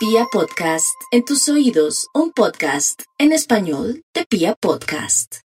Pia Podcast, en tus oídos, un podcast en español de Pia Podcast.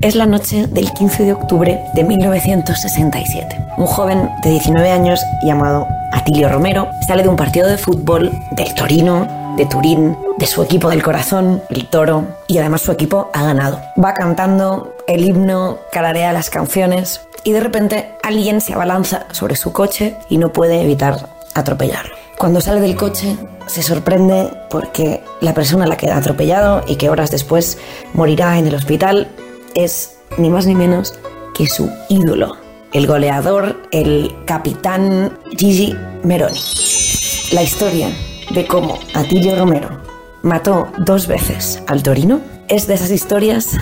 Es la noche del 15 de octubre de 1967. Un joven de 19 años llamado Atilio Romero sale de un partido de fútbol del Torino, de Turín, de su equipo del corazón, el Toro, y además su equipo ha ganado. Va cantando el himno, cararea las canciones y de repente alguien se abalanza sobre su coche y no puede evitar atropellarlo. Cuando sale del coche se sorprende porque la persona la que ha atropellado y que horas después morirá en el hospital es ni más ni menos que su ídolo, el goleador, el capitán Gigi Meroni. La historia de cómo Atilio Romero mató dos veces al Torino es de esas historias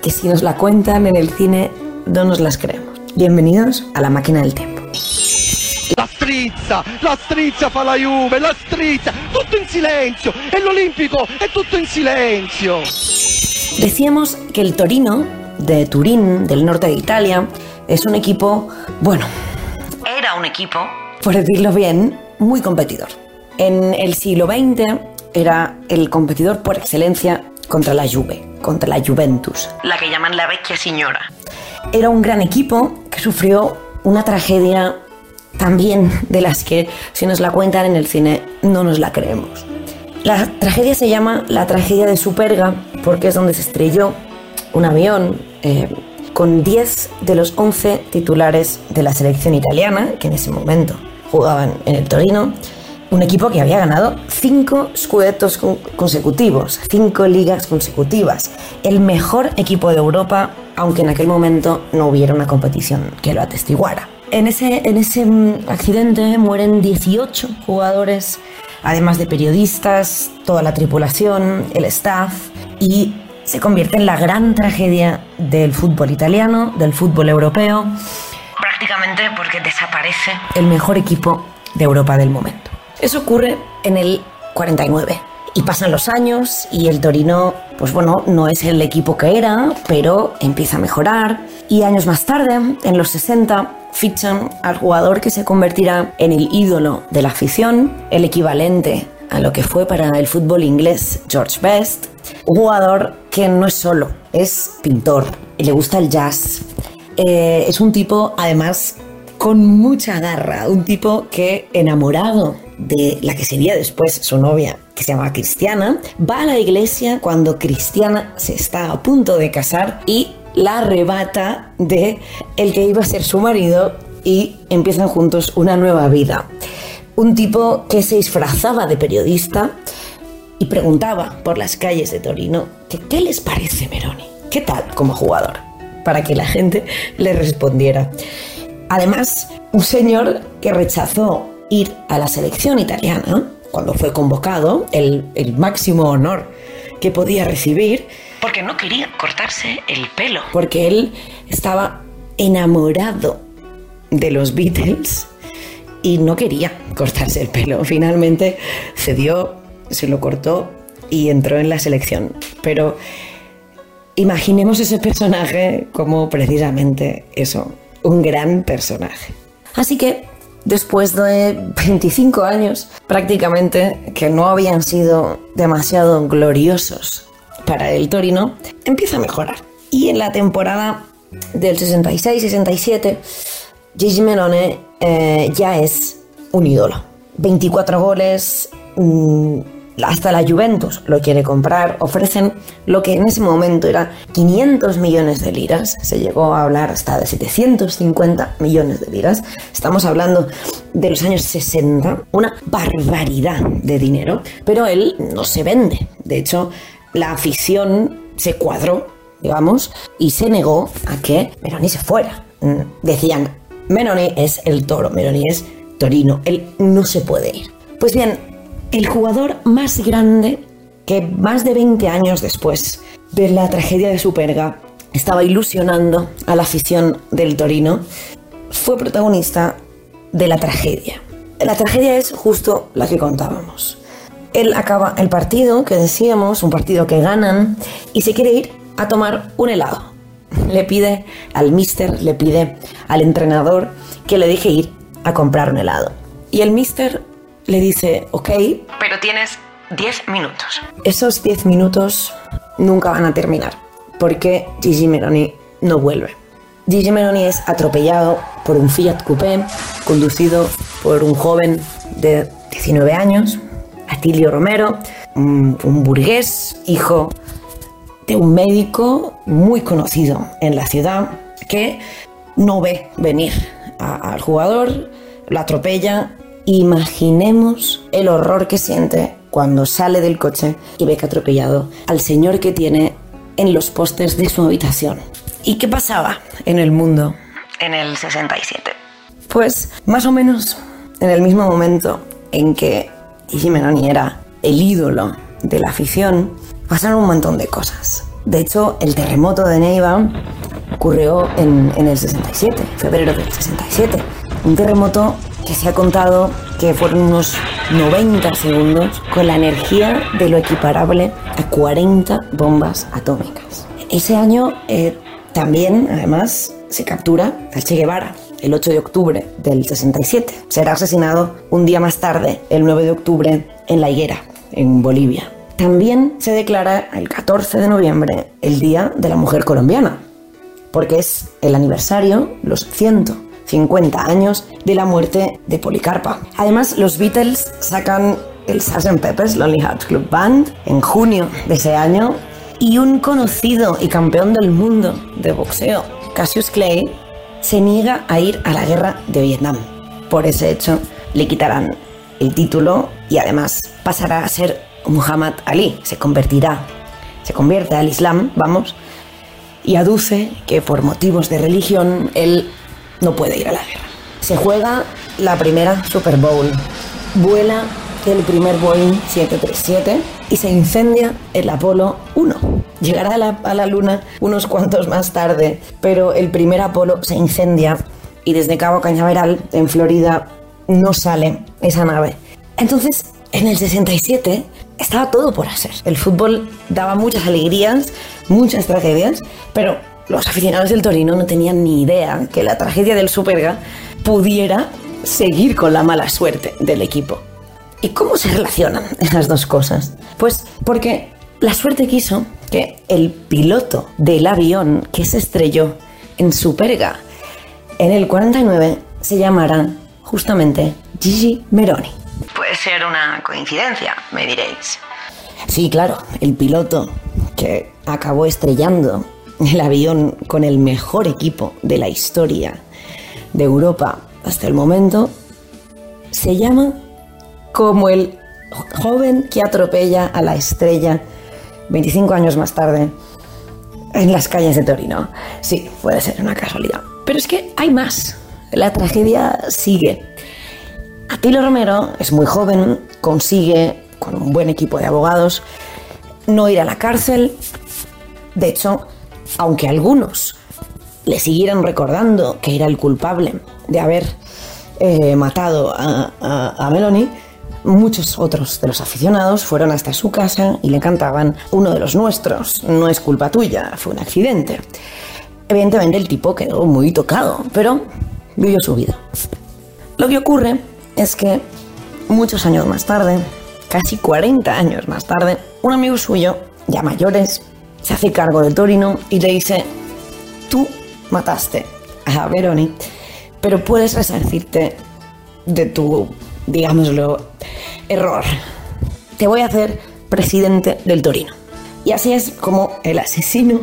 que si nos la cuentan en el cine no nos las creemos. Bienvenidos a la máquina del tiempo. La strizza, la strizza fa la Juve, la strizza, tutto in silenzio, e l'Olimpico è tutto in silenzio. Decíamos que el Torino, de Turín, del norte de Italia, es un equipo, bueno, era un equipo, por decirlo bien, muy competidor. En el siglo XX era el competidor por excelencia contra la Juve, contra la Juventus, la que llaman la vecchia signora. Era un gran equipo que sufrió una tragedia también de las que si nos la cuentan en el cine no nos la creemos. La tragedia se llama la tragedia de Superga porque es donde se estrelló un avión eh, con 10 de los 11 titulares de la selección italiana, que en ese momento jugaban en el Torino, un equipo que había ganado 5 scudettos con- consecutivos, 5 ligas consecutivas, el mejor equipo de Europa, aunque en aquel momento no hubiera una competición que lo atestiguara. En ese, en ese mm, accidente mueren 18 jugadores, además de periodistas, toda la tripulación, el staff, y se convierte en la gran tragedia del fútbol italiano, del fútbol europeo, prácticamente porque desaparece el mejor equipo de Europa del momento. Eso ocurre en el 49. Y pasan los años y el Torino, pues bueno, no es el equipo que era, pero empieza a mejorar. Y años más tarde, en los 60, fichan al jugador que se convertirá en el ídolo de la afición, el equivalente a lo que fue para el fútbol inglés George Best, un jugador que no es solo, es pintor, le gusta el jazz, eh, es un tipo, además, con mucha garra. Un tipo que, enamorado de la que sería después su novia, que se llama Cristiana, va a la iglesia cuando Cristiana se está a punto de casar y la arrebata de el que iba a ser su marido y empiezan juntos una nueva vida. Un tipo que se disfrazaba de periodista y preguntaba por las calles de Torino que qué les parece Meroni, qué tal como jugador, para que la gente le respondiera. Además, un señor que rechazó ir a la selección italiana cuando fue convocado, el, el máximo honor que podía recibir, porque no quería cortarse el pelo, porque él estaba enamorado de los Beatles y no quería cortarse el pelo. Finalmente cedió, se lo cortó y entró en la selección. Pero imaginemos ese personaje como precisamente eso, un gran personaje. Así que después de 25 años prácticamente que no habían sido demasiado gloriosos para el Torino, empieza a mejorar. Y en la temporada del 66-67, Gigi Melone eh, ya es un ídolo. 24 goles, mm, hasta la Juventus lo quiere comprar, ofrecen lo que en ese momento era 500 millones de liras, se llegó a hablar hasta de 750 millones de liras, estamos hablando de los años 60, una barbaridad de dinero, pero él no se vende, de hecho la afición se cuadró, digamos, y se negó a que Meroni se fuera. Mm, Decían, Meroni es el toro, Meroni es Torino, él no se puede ir. Pues bien, el jugador más grande que más de 20 años después de la tragedia de Superga estaba ilusionando a la afición del Torino, fue protagonista de la tragedia. La tragedia es justo la que contábamos. Él acaba el partido, que decíamos, un partido que ganan, y se quiere ir a tomar un helado. Le pide al mister, le pide al entrenador que le deje ir a comprar un helado. Y el mister le dice, ok, pero tienes 10 minutos. Esos 10 minutos nunca van a terminar, porque Gigi Meroni no vuelve. Gigi Meroni es atropellado por un Fiat Coupé conducido por un joven de 19 años, Atilio Romero, un, un burgués, hijo de un médico muy conocido en la ciudad que no ve venir al jugador, lo atropella. Imaginemos el horror que siente cuando sale del coche y ve que ha atropellado al señor que tiene en los postes de su habitación. ¿Y qué pasaba en el mundo en el 67? Pues más o menos en el mismo momento en que Gigi era el ídolo de la afición, pasaron un montón de cosas. De hecho, el terremoto de Neiva ocurrió en, en el 67, febrero del 67. Un terremoto se ha contado que fueron unos 90 segundos con la energía de lo equiparable a 40 bombas atómicas. Ese año eh, también, además, se captura al Che Guevara, el 8 de octubre del 67. Será asesinado un día más tarde, el 9 de octubre, en La Higuera, en Bolivia. También se declara el 14 de noviembre el Día de la Mujer Colombiana, porque es el aniversario, los 150 años de la muerte de Policarpa. Además, los Beatles sacan el Sgt. Pepper's Lonely Hearts Club Band en junio de ese año y un conocido y campeón del mundo de boxeo, Cassius Clay, se niega a ir a la guerra de Vietnam. Por ese hecho, le quitarán el título y además pasará a ser Muhammad Ali, se convertirá, se convierte al Islam, vamos, y aduce que por motivos de religión él no puede ir a la guerra. Se juega la primera Super Bowl, vuela el primer Boeing 737 y se incendia el Apolo 1. Llegará a la, a la Luna unos cuantos más tarde, pero el primer Apolo se incendia y desde Cabo Cañaveral, en Florida, no sale esa nave. Entonces, en el 67 estaba todo por hacer. El fútbol daba muchas alegrías, muchas tragedias, pero los aficionados del Torino no tenían ni idea que la tragedia del Superga pudiera seguir con la mala suerte del equipo. ¿Y cómo se relacionan esas dos cosas? Pues porque la suerte quiso que el piloto del avión que se estrelló en Superga en el 49 se llamara justamente Gigi Meroni. Puede ser una coincidencia, me diréis. Sí, claro, el piloto que acabó estrellando el avión con el mejor equipo de la historia de Europa hasta el momento se llama como el joven que atropella a la estrella 25 años más tarde en las calles de Torino. Sí, puede ser una casualidad. Pero es que hay más. La tragedia sigue. Atilo Romero es muy joven, consigue, con un buen equipo de abogados, no ir a la cárcel. De hecho, aunque algunos le siguieran recordando que era el culpable de haber eh, matado a, a, a Meloni, muchos otros de los aficionados fueron hasta su casa y le cantaban uno de los nuestros, no es culpa tuya, fue un accidente. Evidentemente el tipo quedó muy tocado, pero vivió su vida. Lo que ocurre es que muchos años más tarde, casi 40 años más tarde, un amigo suyo, ya mayores, se hace cargo del Torino y le dice, tú mataste a Veroni, pero puedes resarcirte de tu, digámoslo, error. Te voy a hacer presidente del Torino. Y así es como el asesino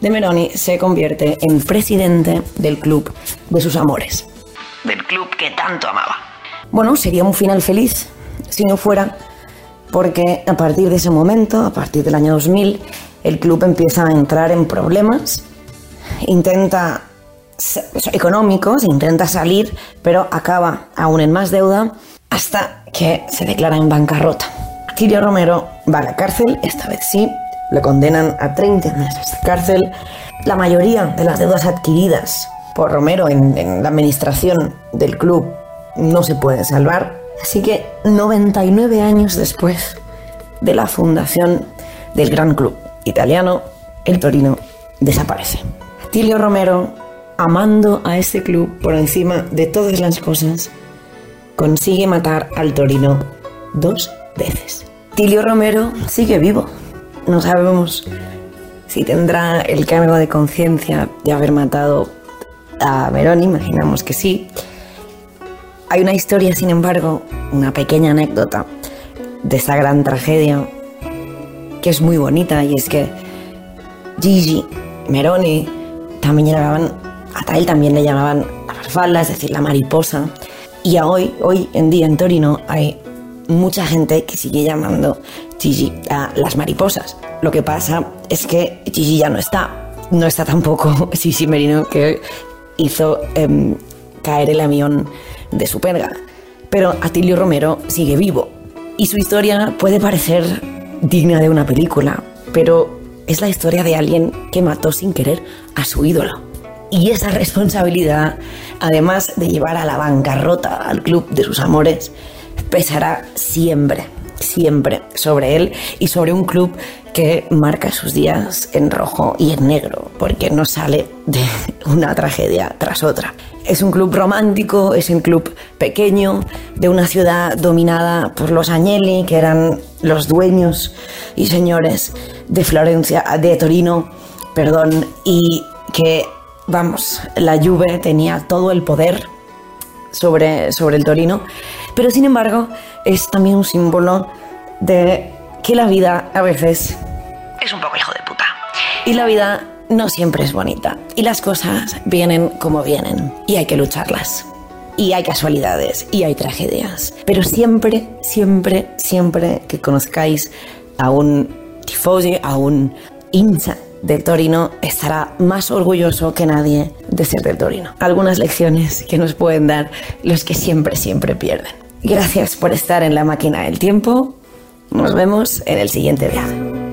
de Meroni se convierte en presidente del club de sus amores. Del club que tanto amaba. Bueno, sería un final feliz si no fuera porque a partir de ese momento, a partir del año 2000, el club empieza a entrar en problemas, intenta económicos, intenta salir, pero acaba aún en más deuda hasta que se declara en bancarrota. Tirio Romero va a la cárcel, esta vez sí, le condenan a 30 meses de cárcel. La mayoría de las deudas adquiridas por Romero en, en la administración del club no se pueden salvar. Así que 99 años después de la fundación del gran club italiano, el Torino desaparece. Tilio Romero, amando a este club por encima de todas las cosas, consigue matar al Torino dos veces. Tilio Romero sigue vivo. No sabemos si tendrá el cargo de conciencia de haber matado a Meroni, imaginamos que sí. Hay una historia, sin embargo, una pequeña anécdota de esa gran tragedia que es muy bonita y es que Gigi, Meroni, también llamaban, a él también le llamaban la farfalla, es decir, la mariposa. Y hoy, hoy en día en Torino hay mucha gente que sigue llamando Gigi a las mariposas. Lo que pasa es que Gigi ya no está. No está tampoco Gigi Merino que hizo em, caer el avión de su perga. Pero Atilio Romero sigue vivo. Y su historia puede parecer digna de una película, pero es la historia de alguien que mató sin querer a su ídolo. Y esa responsabilidad, además de llevar a la bancarrota al club de sus amores, pesará siempre, siempre sobre él y sobre un club que marca sus días en rojo y en negro, porque no sale de una tragedia tras otra. Es un club romántico, es un club pequeño, de una ciudad dominada por los Agnelli, que eran los dueños y señores de Florencia, de Torino, perdón, y que, vamos, la Juve tenía todo el poder sobre, sobre el Torino, pero sin embargo es también un símbolo de que la vida a veces es un poco hijo de puta. Y la vida no siempre es bonita. Y las cosas vienen como vienen. Y hay que lucharlas. Y hay casualidades. Y hay tragedias. Pero siempre, siempre, siempre que conozcáis a un tifosi, a un hincha del Torino, estará más orgulloso que nadie de ser del Torino. Algunas lecciones que nos pueden dar los que siempre, siempre pierden. Gracias por estar en la máquina del tiempo. Nos vemos en el siguiente viaje.